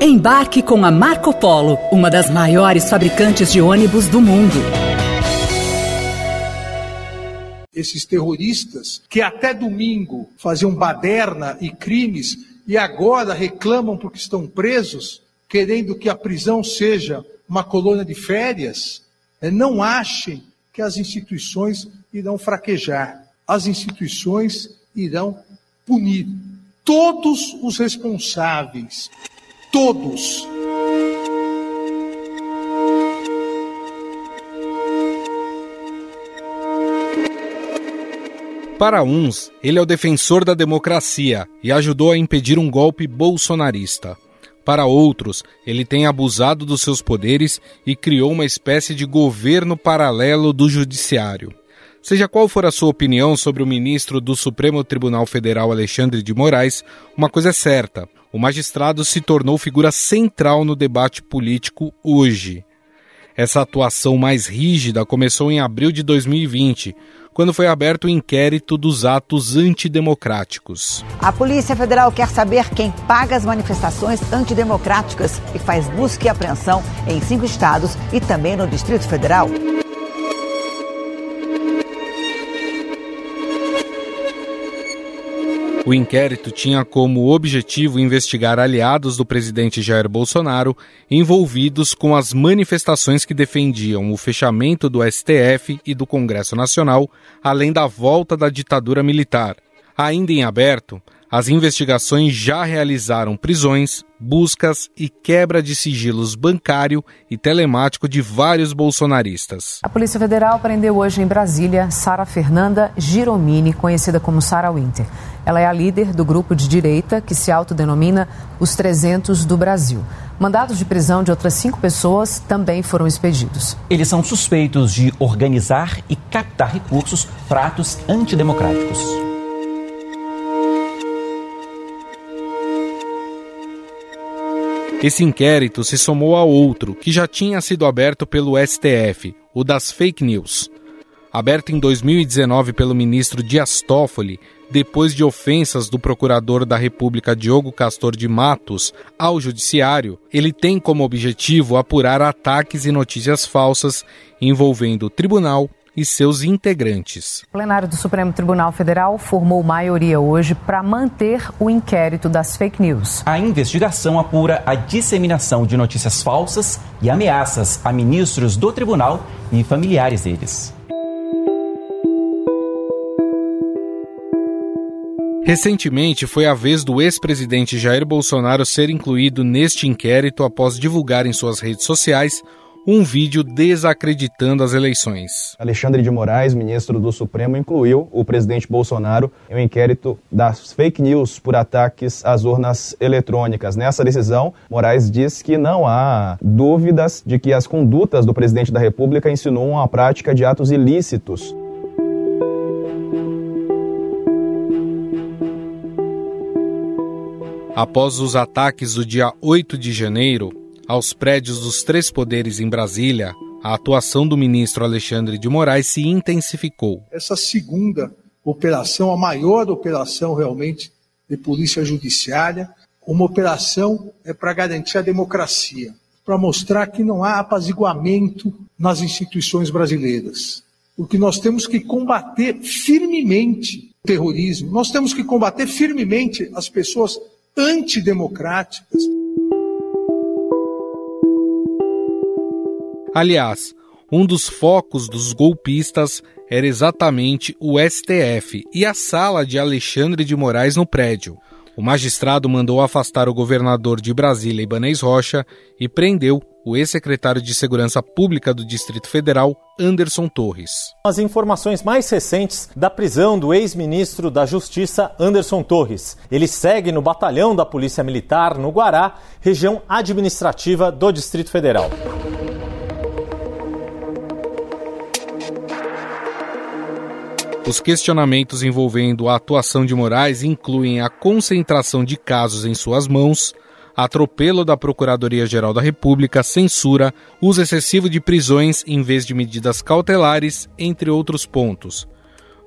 Embarque com a Marco Polo, uma das maiores fabricantes de ônibus do mundo. Esses terroristas que até domingo faziam baderna e crimes e agora reclamam porque estão presos, querendo que a prisão seja uma colônia de férias, é, não achem que as instituições irão fraquejar. As instituições irão punir todos os responsáveis. Todos. Para uns, ele é o defensor da democracia e ajudou a impedir um golpe bolsonarista. Para outros, ele tem abusado dos seus poderes e criou uma espécie de governo paralelo do judiciário. Seja qual for a sua opinião sobre o ministro do Supremo Tribunal Federal Alexandre de Moraes, uma coisa é certa: o magistrado se tornou figura central no debate político hoje. Essa atuação mais rígida começou em abril de 2020, quando foi aberto o inquérito dos atos antidemocráticos. A Polícia Federal quer saber quem paga as manifestações antidemocráticas e faz busca e apreensão em cinco estados e também no Distrito Federal. O inquérito tinha como objetivo investigar aliados do presidente Jair Bolsonaro envolvidos com as manifestações que defendiam o fechamento do STF e do Congresso Nacional, além da volta da ditadura militar. Ainda em aberto, as investigações já realizaram prisões, buscas e quebra de sigilos bancário e telemático de vários bolsonaristas. A Polícia Federal prendeu hoje em Brasília Sara Fernanda Giromini, conhecida como Sara Winter. Ela é a líder do grupo de direita que se autodenomina os 300 do Brasil. Mandados de prisão de outras cinco pessoas também foram expedidos. Eles são suspeitos de organizar e captar recursos para atos antidemocráticos. Esse inquérito se somou a outro que já tinha sido aberto pelo STF, o das fake news. Aberto em 2019 pelo ministro Dias Toffoli, depois de ofensas do procurador da República Diogo Castor de Matos ao judiciário, ele tem como objetivo apurar ataques e notícias falsas envolvendo o tribunal, e seus integrantes. O plenário do Supremo Tribunal Federal formou maioria hoje para manter o inquérito das fake news. A investigação apura a disseminação de notícias falsas e ameaças a ministros do tribunal e familiares deles. Recentemente foi a vez do ex-presidente Jair Bolsonaro ser incluído neste inquérito após divulgar em suas redes sociais um vídeo desacreditando as eleições. Alexandre de Moraes, ministro do Supremo, incluiu o presidente Bolsonaro em um inquérito das fake news por ataques às urnas eletrônicas. Nessa decisão, Moraes diz que não há dúvidas de que as condutas do presidente da República insinuam a prática de atos ilícitos. Após os ataques do dia 8 de janeiro, aos prédios dos três poderes em Brasília, a atuação do ministro Alexandre de Moraes se intensificou. Essa segunda operação, a maior operação realmente de polícia judiciária, uma operação é para garantir a democracia, para mostrar que não há apaziguamento nas instituições brasileiras. Porque nós temos que combater firmemente o terrorismo, nós temos que combater firmemente as pessoas antidemocráticas. Aliás, um dos focos dos golpistas era exatamente o STF e a sala de Alexandre de Moraes no prédio. O magistrado mandou afastar o governador de Brasília, Ibanez Rocha, e prendeu o ex-secretário de Segurança Pública do Distrito Federal, Anderson Torres. As informações mais recentes da prisão do ex-ministro da Justiça, Anderson Torres. Ele segue no batalhão da Polícia Militar, no Guará, região administrativa do Distrito Federal. Os questionamentos envolvendo a atuação de Moraes incluem a concentração de casos em suas mãos, atropelo da Procuradoria-Geral da República, censura, uso excessivo de prisões em vez de medidas cautelares, entre outros pontos.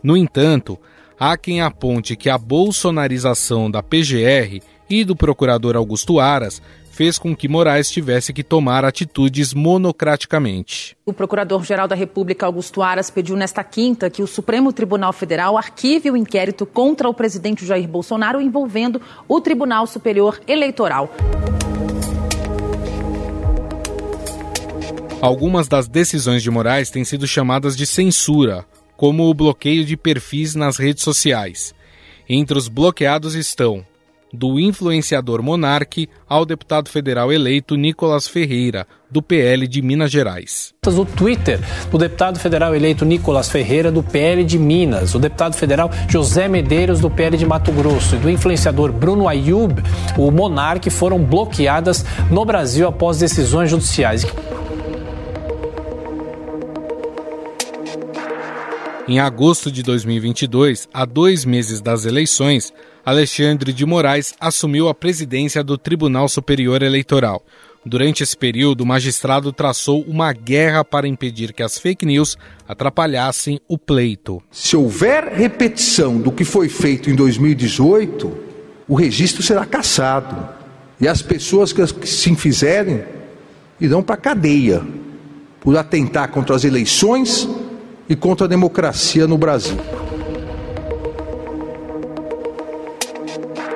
No entanto, há quem aponte que a bolsonarização da PGR e do procurador Augusto Aras fez com que Moraes tivesse que tomar atitudes monocraticamente. O Procurador-Geral da República, Augusto Aras, pediu nesta quinta que o Supremo Tribunal Federal arquive o inquérito contra o presidente Jair Bolsonaro envolvendo o Tribunal Superior Eleitoral. Algumas das decisões de Moraes têm sido chamadas de censura, como o bloqueio de perfis nas redes sociais. Entre os bloqueados estão do influenciador Monarque ao deputado federal eleito Nicolas Ferreira, do PL de Minas Gerais. O Twitter do deputado federal eleito Nicolas Ferreira, do PL de Minas, o deputado federal José Medeiros, do PL de Mato Grosso, e do influenciador Bruno Ayub, o Monarque, foram bloqueadas no Brasil após decisões judiciais. Em agosto de 2022, a dois meses das eleições, Alexandre de Moraes assumiu a presidência do Tribunal Superior Eleitoral. Durante esse período, o magistrado traçou uma guerra para impedir que as fake news atrapalhassem o pleito. Se houver repetição do que foi feito em 2018, o registro será cassado. E as pessoas que se fizerem irão para a cadeia por atentar contra as eleições e contra a democracia no Brasil.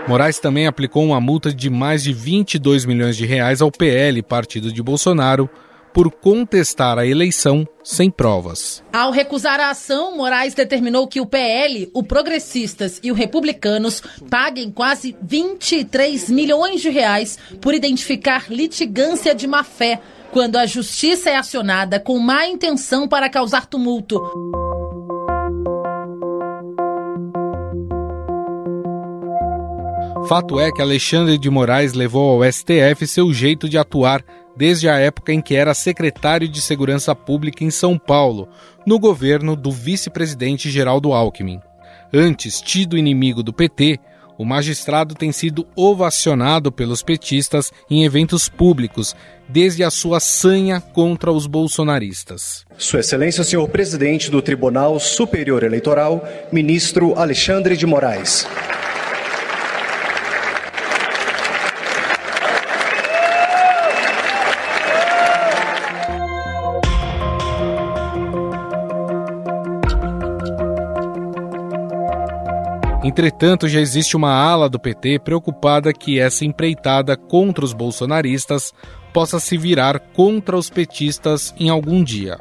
Moraes também aplicou uma multa de mais de 22 milhões de reais ao PL, partido de Bolsonaro, por contestar a eleição sem provas. Ao recusar a ação, Moraes determinou que o PL, o Progressistas e o Republicanos paguem quase 23 milhões de reais por identificar litigância de má fé, quando a justiça é acionada com má intenção para causar tumulto. Fato é que Alexandre de Moraes levou ao STF seu jeito de atuar desde a época em que era secretário de Segurança Pública em São Paulo, no governo do vice-presidente Geraldo Alckmin. Antes tido inimigo do PT, o magistrado tem sido ovacionado pelos petistas em eventos públicos, desde a sua sanha contra os bolsonaristas. Sua Excelência, senhor presidente do Tribunal Superior Eleitoral, ministro Alexandre de Moraes. Entretanto, já existe uma ala do PT preocupada que essa empreitada contra os bolsonaristas possa se virar contra os petistas em algum dia.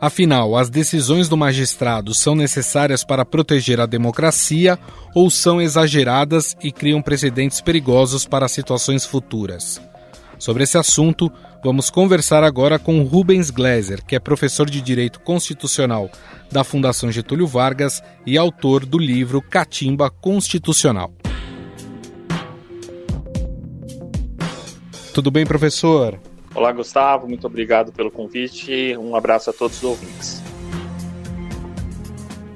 Afinal, as decisões do magistrado são necessárias para proteger a democracia ou são exageradas e criam precedentes perigosos para situações futuras? Sobre esse assunto, vamos conversar agora com Rubens Gleiser, que é professor de Direito Constitucional da Fundação Getúlio Vargas e autor do livro Catimba Constitucional. Tudo bem, professor? Olá, Gustavo, muito obrigado pelo convite. Um abraço a todos os ouvintes.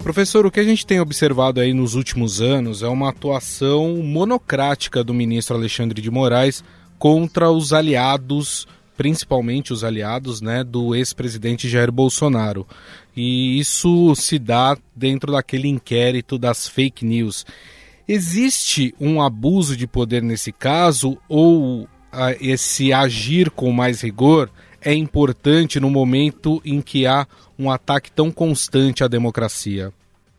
Professor, o que a gente tem observado aí nos últimos anos é uma atuação monocrática do ministro Alexandre de Moraes contra os aliados, principalmente os aliados né, do ex-presidente Jair Bolsonaro. E isso se dá dentro daquele inquérito das fake news. Existe um abuso de poder nesse caso ou ah, esse agir com mais rigor é importante no momento em que há um ataque tão constante à democracia?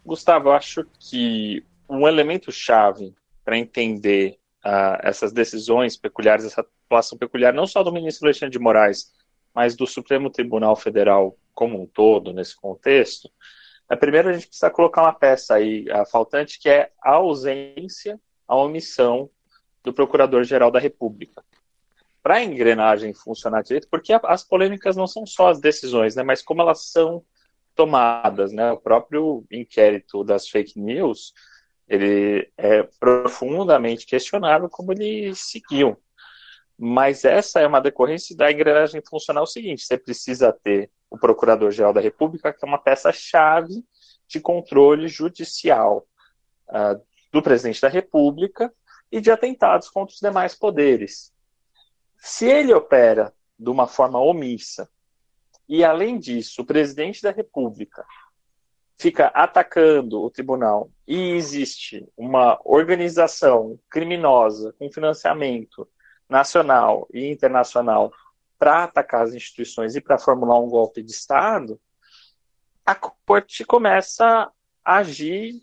Gustavo, acho que um elemento chave para entender uh, essas decisões peculiares, essa atuação peculiar, não só do ministro Alexandre de Moraes, mas do Supremo Tribunal Federal como um todo, nesse contexto, é, primeiro a gente precisa colocar uma peça aí a faltante, que é a ausência, a omissão do Procurador-Geral da República. Para a engrenagem funcionar direito, porque as polêmicas não são só as decisões, né, mas como elas são tomadas. Né? O próprio inquérito das fake news ele é profundamente questionável como ele seguiu. Mas essa é uma decorrência da engrenagem funcional seguinte: você precisa ter o Procurador-Geral da República, que é uma peça-chave de controle judicial uh, do presidente da República e de atentados contra os demais poderes. Se ele opera de uma forma omissa, e além disso, o presidente da República fica atacando o tribunal e existe uma organização criminosa com financiamento nacional e internacional para atacar as instituições e para formular um golpe de Estado, a corte começa a agir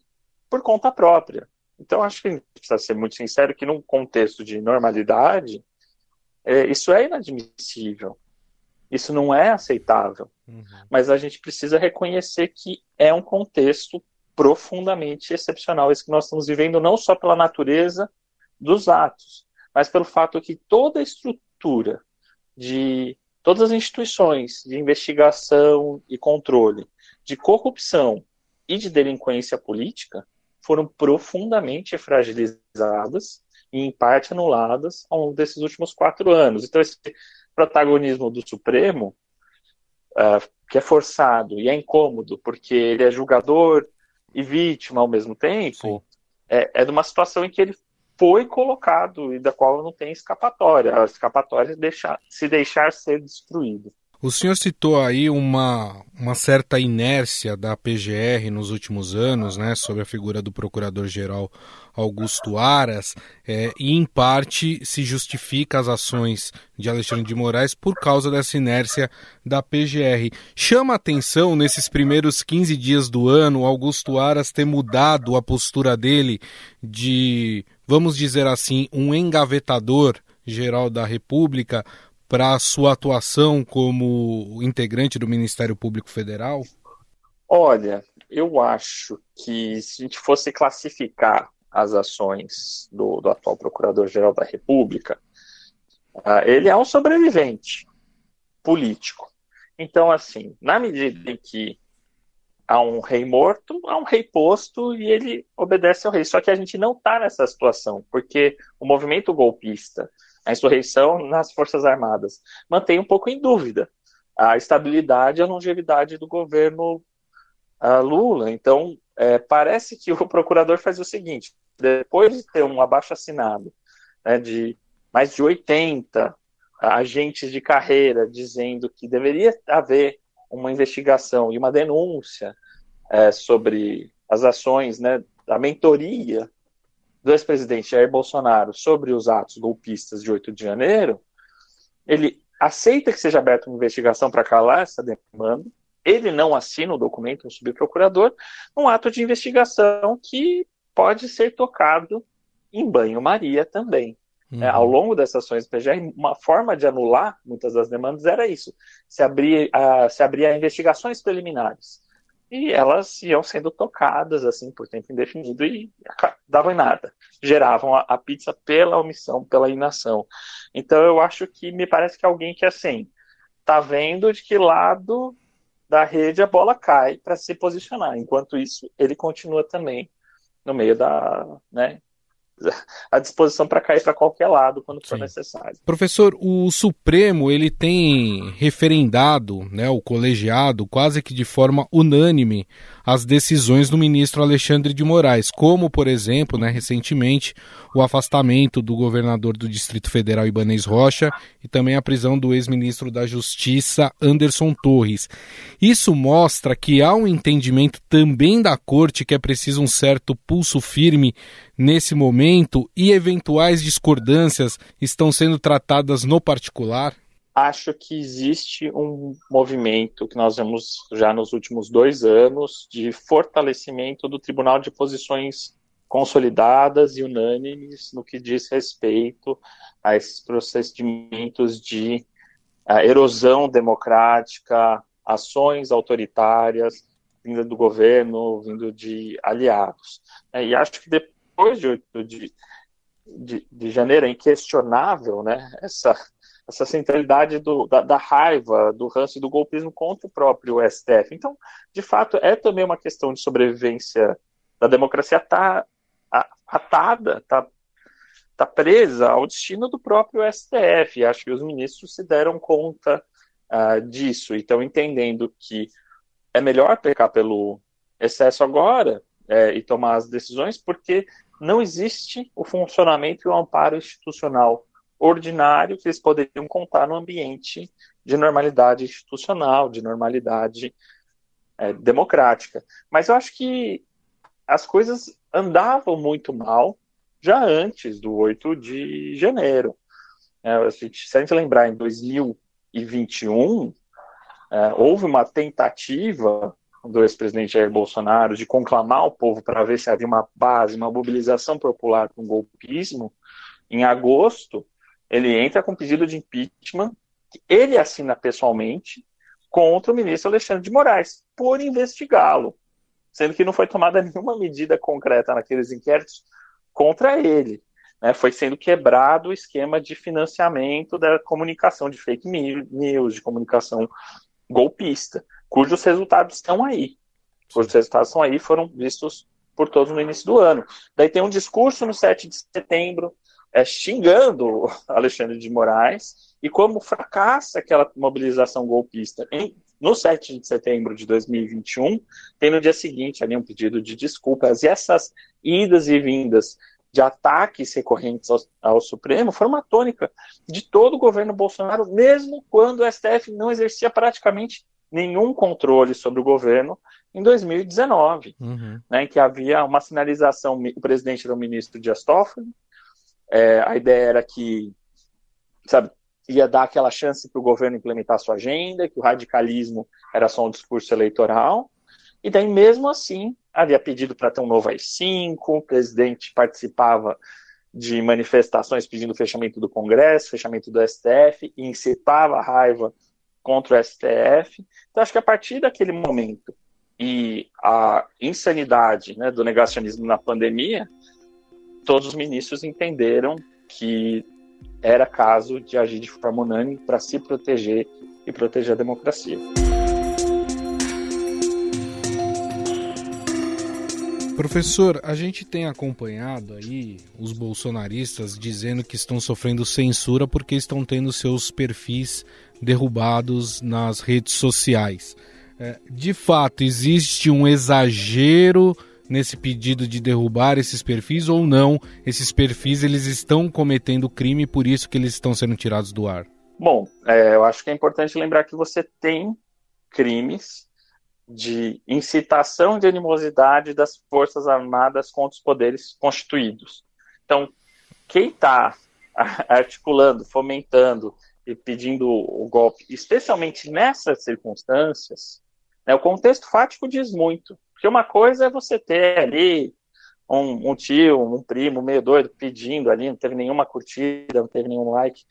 por conta própria. Então, acho que a gente precisa ser muito sincero que, num contexto de normalidade, é, isso é inadmissível. Isso não é aceitável. Uhum. Mas a gente precisa reconhecer que é um contexto profundamente excepcional, esse que nós estamos vivendo, não só pela natureza dos atos, mas pelo fato que toda a estrutura de todas as instituições de investigação e controle de corrupção e de delinquência política foram profundamente fragilizadas e, em parte, anuladas ao longo desses últimos quatro anos. Então, esse protagonismo do Supremo, uh, que é forçado e é incômodo, porque ele é julgador e vítima ao mesmo tempo, é, é de uma situação em que ele foi colocado e da qual não tem escapatória. A escapatória é deixar, se deixar ser destruído. O senhor citou aí uma, uma certa inércia da PGR nos últimos anos, né, sobre a figura do Procurador-Geral Augusto Aras, é, e em parte se justifica as ações de Alexandre de Moraes por causa dessa inércia da PGR. Chama atenção nesses primeiros 15 dias do ano Augusto Aras ter mudado a postura dele de, vamos dizer assim, um engavetador geral da República para a sua atuação como integrante do Ministério Público Federal? Olha, eu acho que se a gente fosse classificar as ações do, do atual Procurador-Geral da República, uh, ele é um sobrevivente político. Então, assim, na medida em que há um rei morto, há um rei posto e ele obedece ao rei. Só que a gente não está nessa situação, porque o movimento golpista a insurreição nas Forças Armadas, mantém um pouco em dúvida a estabilidade e a longevidade do governo uh, Lula. Então, é, parece que o procurador faz o seguinte: depois de ter um abaixo-assinado né, de mais de 80 agentes de carreira dizendo que deveria haver uma investigação e uma denúncia é, sobre as ações, né, a mentoria do ex-presidente Jair Bolsonaro sobre os atos golpistas de 8 de janeiro, ele aceita que seja aberta uma investigação para calar essa demanda, ele não assina o documento no subprocurador, um ato de investigação que pode ser tocado em banho-maria também. Uhum. É, ao longo dessas ações do PGR, uma forma de anular muitas das demandas era isso: se abrir, uh, se abrir a investigações preliminares e elas iam sendo tocadas assim por tempo indefinido e davam em nada, geravam a, a, pizza pela omissão, pela inação. Então eu acho que me parece que alguém que assim tá vendo de que lado da rede a bola cai para se posicionar. Enquanto isso, ele continua também no meio da, né, à disposição para cair para qualquer lado quando for Sim. necessário. Professor, o Supremo ele tem referendado, né, o colegiado, quase que de forma unânime, as decisões do ministro Alexandre de Moraes, como, por exemplo, né, recentemente, o afastamento do governador do Distrito Federal Ibanez Rocha e também a prisão do ex-ministro da Justiça Anderson Torres. Isso mostra que há um entendimento também da corte que é preciso um certo pulso firme nesse momento e eventuais discordâncias estão sendo tratadas no particular? Acho que existe um movimento que nós vemos já nos últimos dois anos de fortalecimento do Tribunal de Posições consolidadas e unânimes no que diz respeito a esses procedimentos de erosão democrática, ações autoritárias, vindo do governo, vindo de aliados. É, e acho que depois de 8 de, de, de janeiro é inquestionável né, essa, essa centralidade do, da, da, raiva, do ranço e do golpismo contra o próprio STF. Então, de fato, é também uma questão de sobrevivência da democracia tá atada, está tá presa ao destino do próprio STF. Acho que os ministros se deram conta uh, disso e estão entendendo que é melhor pecar pelo excesso agora é, e tomar as decisões, porque não existe o funcionamento e o amparo institucional ordinário que eles poderiam contar no ambiente de normalidade institucional, de normalidade é, democrática. Mas eu acho que as coisas andavam muito mal já antes do 8 de janeiro. É, a gente, se a gente lembrar, em 2021, é, houve uma tentativa do ex-presidente Jair Bolsonaro de conclamar o povo para ver se havia uma base, uma mobilização popular com golpismo. Em agosto, ele entra com pedido de impeachment, que ele assina pessoalmente, contra o ministro Alexandre de Moraes, por investigá-lo, sendo que não foi tomada nenhuma medida concreta naqueles inquéritos contra ele. Né? Foi sendo quebrado o esquema de financiamento da comunicação de fake news, de comunicação golpista, cujos resultados estão aí. Cujos resultados estão aí, foram vistos por todos no início do ano. Daí tem um discurso no 7 de setembro, é, xingando Alexandre de Moraes, e como fracassa aquela mobilização golpista em, no 7 de setembro de 2021, tem no dia seguinte ali um pedido de desculpas. E essas idas e vindas de ataques recorrentes ao, ao, Supremo foram uma tônica de todo o governo Bolsonaro, mesmo quando o STF não exercia praticamente nenhum controle sobre o governo em 2019, uhum. né, em que havia uma sinalização, o presidente era o ministro Dias Toffoli, é, a ideia era que, sabe, ia dar aquela chance para o governo implementar sua agenda, que o radicalismo era só um discurso eleitoral, e daí mesmo assim havia pedido para ter um novo AI-5, o presidente participava de manifestações pedindo fechamento do Congresso, fechamento do STF, e incitava a raiva contra o STF. Então acho que a partir daquele momento e a insanidade né, do negacionismo na pandemia, todos os ministros entenderam que era caso de agir de forma unânime para se proteger e proteger a democracia. Professor, a gente tem acompanhado aí os bolsonaristas dizendo que estão sofrendo censura porque estão tendo seus perfis derrubados nas redes sociais. É, de fato, existe um exagero nesse pedido de derrubar esses perfis ou não? Esses perfis eles estão cometendo crime por isso que eles estão sendo tirados do ar? Bom, é, eu acho que é importante lembrar que você tem crimes de incitação de animosidade das Forças Armadas contra os poderes constituídos. Então, quem está articulando, fomentando e pedindo o golpe, especialmente nessas circunstâncias, né, o contexto fático diz muito. Porque uma coisa é você ter ali um, um, tio, um primo meio doido pedindo ali, não teve nenhuma curtida, não teve nenhum like.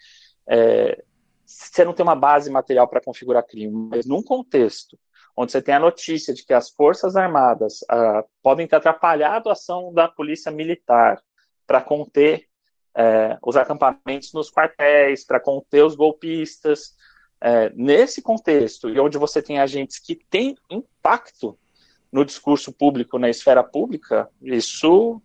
É, você não tem uma base material para configurar crime, mas num contexto onde você tem a notícia de que as Forças Armadas ah, podem ter atrapalhado a ação da Polícia Militar para conter é, os acampamentos nos quartéis, para conter os golpistas. É, nesse contexto, e onde você tem agentes que têm impacto no discurso público, na esfera pública, isso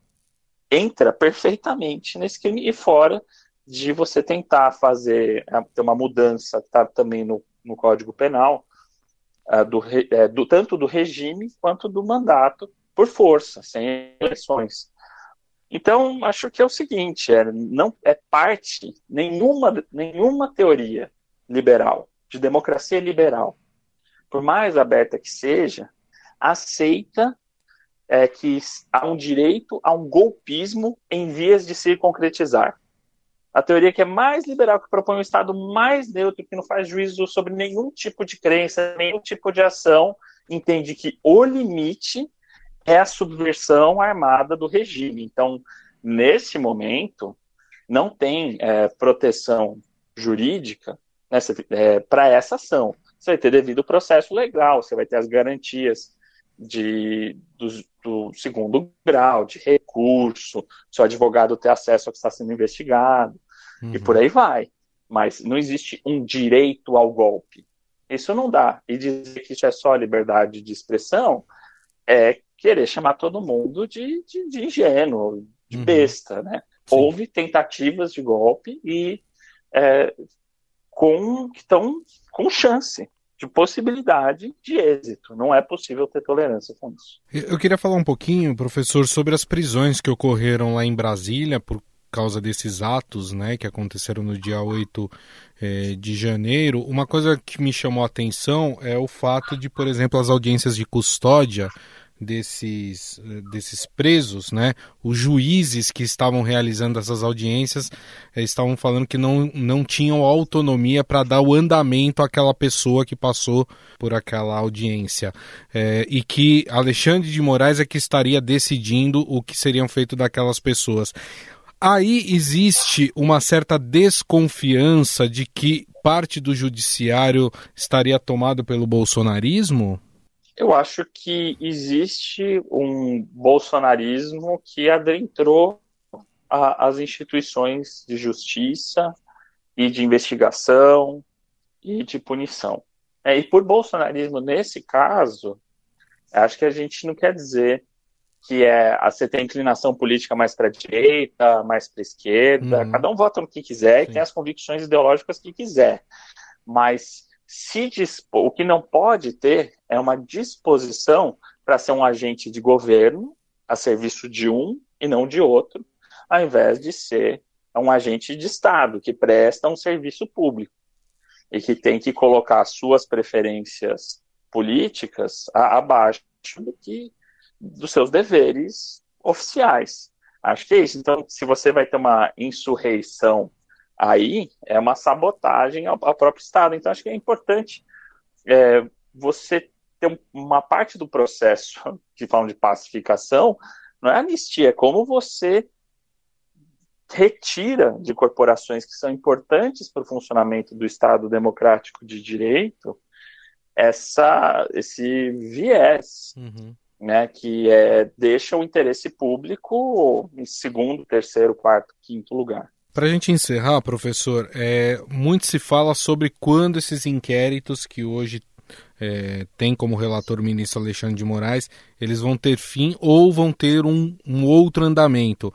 entra perfeitamente nesse crime e fora de você tentar fazer é, ter uma mudança está também no, no Código Penal uh, do, é, do, tanto do regime quanto do mandato por força, sem eleições. Então, acho que é o seguinte, é, não é parte nenhuma nenhuma teoria liberal de democracia liberal, por mais aberta que seja, aceita é, que há um direito a um golpismo em vias de se concretizar. A teoria que é mais liberal, que propõe um Estado mais neutro, que não faz juízo sobre nenhum tipo de crença, nenhum tipo de ação, entende que o limite é a subversão armada do regime. Então, nesse momento, não tem é, proteção jurídica é, para essa ação. Você vai ter devido processo legal, você vai ter as garantias de, do, do, segundo grau, de recurso, seu advogado ter acesso ao que está sendo investigado, uhum. e por aí vai. Mas não existe um direito ao golpe. Isso não dá. E dizer que isso é só liberdade de expressão é querer chamar todo mundo de, de, de ingênuo, de uhum. besta, né? Sim. Houve tentativas de golpe e é, com que estão com chance de possibilidade de êxito. Não é possível ter tolerância com isso. Eu queria falar um pouquinho, professor, sobre as prisões que ocorreram lá em Brasília por causa desses atos né, que aconteceram no dia 8 é, de janeiro. Uma coisa que me chamou a atenção é o fato de, por exemplo, as audiências de custódia desses, desses presos, né? Os juízes que estavam realizando essas audiências eh, estavam falando que não, não tinham autonomia para dar o andamento àquela pessoa que passou por aquela audiência. Eh, e que Alexandre de Moraes é que estaria decidindo o que seriam feito daquelas pessoas. Aí existe uma certa desconfiança de que parte do judiciário estaria tomado pelo bolsonarismo? Eu acho que existe um bolsonarismo que adentrou a, as instituições de justiça e de investigação e de punição. É, e por bolsonarismo, nesse caso, acho que a gente não quer dizer que é você tem inclinação política mais para a direita, mais para a esquerda, uhum. cada um vota no que quiser Sim. e tem as convicções ideológicas que quiser. Mas se dispor, o que não pode ter é uma disposição para ser um agente de governo a serviço de um e não de outro, ao invés de ser um agente de Estado que presta um serviço público e que tem que colocar suas preferências políticas abaixo do que dos seus deveres oficiais. Acho que é isso. Então, se você vai ter uma insurreição aí é uma sabotagem ao, ao próprio Estado. Então, acho que é importante é, você ter uma parte do processo que falam de pacificação, não é anistia, é como você retira de corporações que são importantes para o funcionamento do Estado democrático de direito essa, esse viés, uhum. Né, que é, deixa o interesse público em segundo, terceiro, quarto, quinto lugar. Para a gente encerrar, professor, é, muito se fala sobre quando esses inquéritos que hoje é, tem como relator o ministro Alexandre de Moraes, eles vão ter fim ou vão ter um, um outro andamento.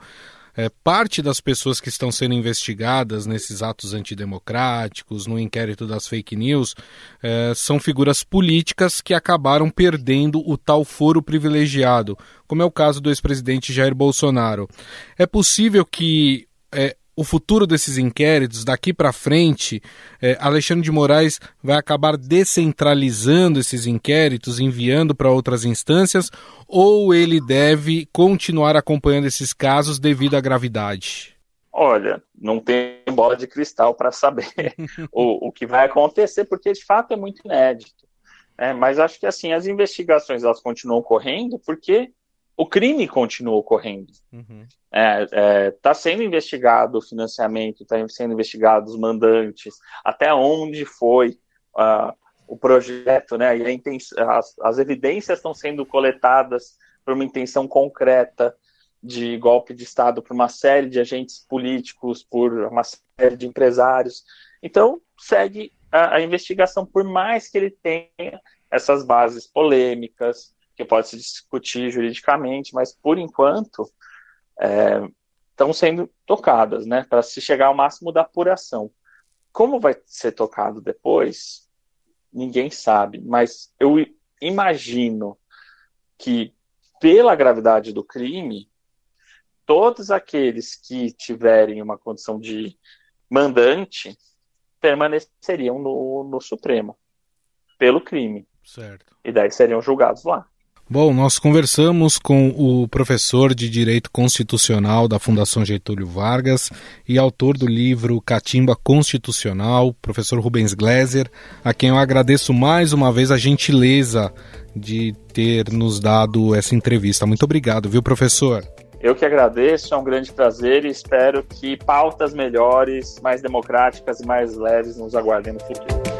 É, parte das pessoas que estão sendo investigadas nesses atos antidemocráticos, no inquérito das fake news, é, são figuras políticas que acabaram perdendo o tal foro privilegiado, como é o caso do ex-presidente Jair Bolsonaro. É possível que é, o futuro desses inquéritos, daqui para frente, é, Alexandre de Moraes vai acabar descentralizando esses inquéritos, enviando para outras instâncias, ou ele deve continuar acompanhando esses casos devido à gravidade? Olha, não tem bola de cristal para saber o, o que vai acontecer, porque de fato é muito inédito. É, mas acho que assim as investigações elas continuam correndo porque o crime continua ocorrendo. Uhum. É, é, tá sendo investigado o financiamento, está sendo investigado os mandantes, até onde foi uh, o projeto, né? E as, as evidências estão sendo coletadas por uma intenção concreta de golpe de Estado por uma série de agentes políticos, por uma série de empresários. Então, segue a, a investigação, por mais que ele tenha essas bases polêmicas, que pode se discutir juridicamente, mas por enquanto é, estão sendo tocadas, né, para se chegar ao máximo da apuração. Como vai ser tocado depois, ninguém sabe, mas eu imagino que, pela gravidade do crime, todos aqueles que tiverem uma condição de mandante permaneceriam no, no Supremo pelo crime. Certo. E daí seriam julgados lá. Bom, nós conversamos com o professor de Direito Constitucional da Fundação Getúlio Vargas e autor do livro Catimba Constitucional, professor Rubens Gleiser, a quem eu agradeço mais uma vez a gentileza de ter nos dado essa entrevista. Muito obrigado, viu, professor? Eu que agradeço, é um grande prazer e espero que pautas melhores, mais democráticas e mais leves nos aguardem no futuro.